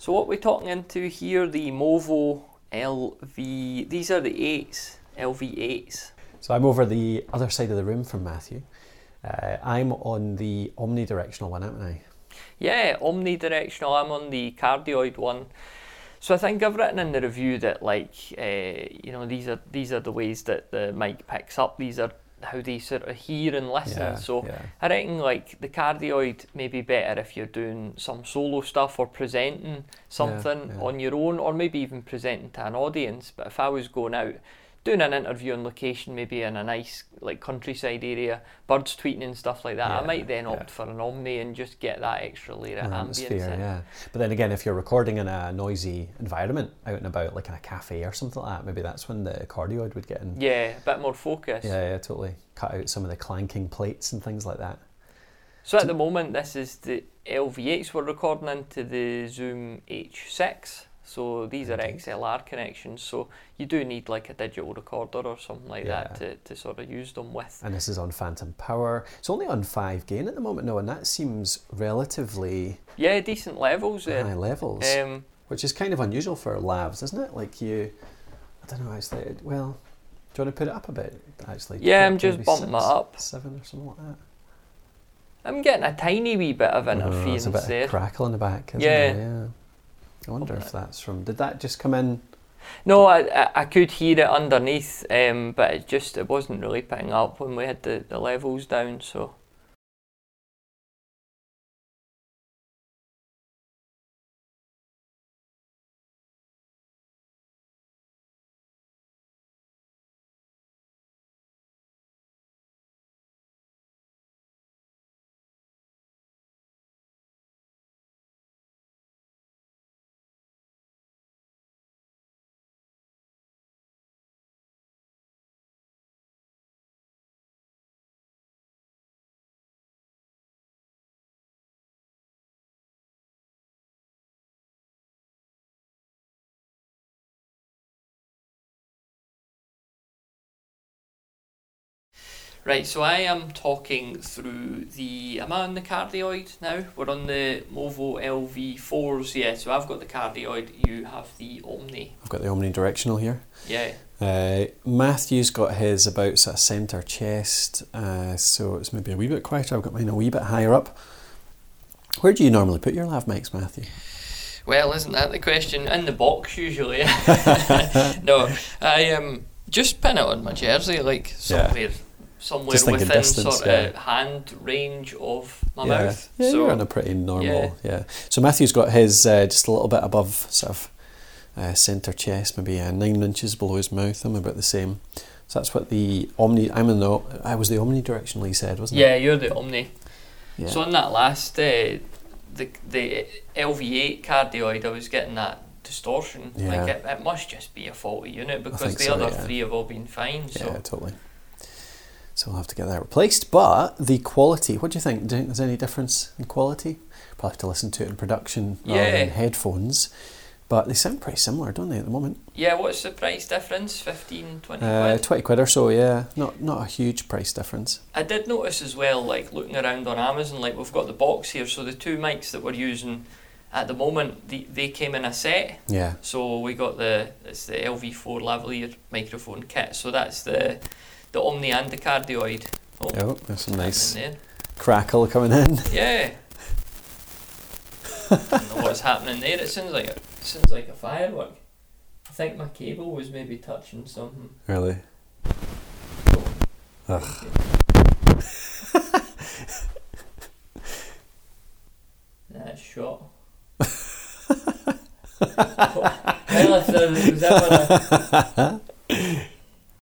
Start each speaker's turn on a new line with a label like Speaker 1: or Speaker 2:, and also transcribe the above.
Speaker 1: So what we're talking into here, the Movo LV, these are the 8s, LV8s.
Speaker 2: So I'm over the other side of the room from Matthew. Uh, I'm on the omnidirectional one, haven't I?
Speaker 1: Yeah, omnidirectional. I'm on the cardioid one. So I think I've written in the review that like uh, you know these are these are the ways that the mic picks up. These are how they sort of hear and listen.
Speaker 2: Yeah,
Speaker 1: so
Speaker 2: yeah.
Speaker 1: I reckon like the cardioid may be better if you're doing some solo stuff or presenting something
Speaker 2: yeah.
Speaker 1: on your own, or maybe even presenting to an audience. But if I was going out doing an interview on location, maybe in a nice like countryside area, birds tweeting and stuff like that, I might then
Speaker 2: yeah.
Speaker 1: opt for an Omni and just get that extra layer of ambience.
Speaker 2: atmosphere, yeah. But then again, if you're recording in a noisy environment, out and about, like in a cafe or something like that, maybe that's when the cardioid would get in.
Speaker 1: Yeah, a bit more focus.
Speaker 2: Yeah, yeah, totally. Cut out some of the clanking plates and things like that.
Speaker 1: So at the moment, this is the LV8s we're recording into the Zoom H6. So these are XLR connections. So you do need like a digital recorder or something like that to, to sort of use them with.
Speaker 2: And this is on phantom power. It's only on five gain at the moment, no, and that seems relatively
Speaker 1: Yeah, decent levels
Speaker 2: high
Speaker 1: there.
Speaker 2: levels,
Speaker 1: Um,
Speaker 2: which is kind of unusual for lavs, isn't it? Like you, I don't know, actually. it- Well, do you want to put it up a bit? Actually,
Speaker 1: Yeah, I'm just bumping it
Speaker 2: six,
Speaker 1: up.
Speaker 2: seven or something like that.
Speaker 1: I'm getting a tiny wee bit of
Speaker 2: Oh,
Speaker 1: interference
Speaker 2: there's a bit
Speaker 1: there.
Speaker 2: of crackle in the back.
Speaker 1: Yeah.
Speaker 2: There? yeah. I wonder if that's from. Did that just come in?
Speaker 1: No, I, I, could hear it underneath, um, but it just it wasn't really picking up when we had the, the levels down. So Right, so I am talking through the. Am I on the cardioid now? We're on the Movo LV4s, yeah. So I've got the cardioid, you have the Omni.
Speaker 2: I've got the omnidirectional here.
Speaker 1: Yeah.
Speaker 2: Uh, Matthew's got his about sort of centre chest, uh, so it's maybe a wee bit quieter. I've got mine a wee bit higher up. Where do you normally put your lav mics, Matthew?
Speaker 1: Well, isn't that the question? In the box, usually. no, I um, just pin it on my jersey, like
Speaker 2: Yeah.
Speaker 1: Somewhere,
Speaker 2: Just
Speaker 1: within
Speaker 2: distance,
Speaker 1: sort of hand range of my
Speaker 2: yeah,
Speaker 1: mouth.
Speaker 2: yeah
Speaker 1: so
Speaker 2: you're on a pretty normal. Yeah. So Matthew's got his uh, just a little bit above sort of uh, centre chest, maybe uh, nine inches below his mouth. I'm about the same. So that's what the omni. I'm in the. I was the omnidirectional. He said, wasn't it?
Speaker 1: yeah, you're the Omni.
Speaker 2: Yeah.
Speaker 1: So on that last, uh, the the LV8 cardioid, I was getting that distortion.
Speaker 2: Yeah.
Speaker 1: Like it, it must just be a faulty unit because the
Speaker 2: so,
Speaker 1: other
Speaker 2: yeah.
Speaker 1: three have all been fine. So
Speaker 2: Yeah, totally. So we'll have to get that replaced. But the quality, what do you think? Do you think there's any difference in quality? Probably have to listen to it in production rather than headphones. But they sound pretty similar, don't they, at the moment?
Speaker 1: yeah, what's the price difference? 15, 20
Speaker 2: Uh,
Speaker 1: quid?
Speaker 2: 20 quid or so, yeah. Not not a huge price difference.
Speaker 1: I did notice as well, like looking around on Amazon, like we've got the box here, so the two mics that we're using at the moment, the, they came in a set.
Speaker 2: Yeah.
Speaker 1: So we got the it's the LV4 lavalier microphone kit. So that's the the Omni and the cardioid. Oh,
Speaker 2: Oh, there's some nice crackle coming in.
Speaker 1: Yeah. I don't know what's happening there. It sounds like a it sounds like a firework. I think my cable was maybe touching something.
Speaker 2: Really?
Speaker 1: Oh,
Speaker 2: Ugh.
Speaker 1: That's shot. well, if there was ever a,